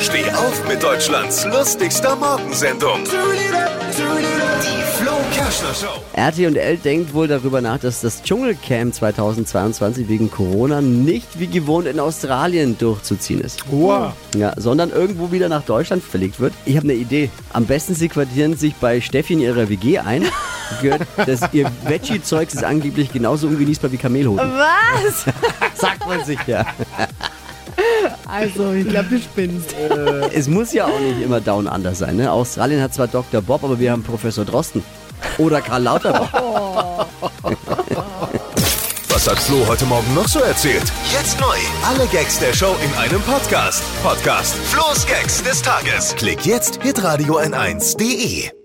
Steh auf mit Deutschlands lustigster Morgensendung. Die Flo Show. RTL denkt wohl darüber nach, dass das Dschungelcamp 2022 wegen Corona nicht wie gewohnt in Australien durchzuziehen ist. Wow. Ja, sondern irgendwo wieder nach Deutschland verlegt wird. Ich habe eine Idee. Am besten sie quartieren sich bei Steffi in ihrer WG ein. Gehört, dass ihr Veggie-Zeugs ist angeblich genauso ungenießbar wie Kamelhoden. Was? Sagt man sich ja. Also, ich glaube, du spinnst. Es muss ja auch nicht immer Down Under sein. Ne? Australien hat zwar Dr. Bob, aber wir haben Professor Drosten. Oder Karl Lauterbach. Was hat Flo heute Morgen noch so erzählt? Jetzt neu. Alle Gags der Show in einem Podcast. Podcast Flo's Gags des Tages. Klick jetzt, hitradio n1.de.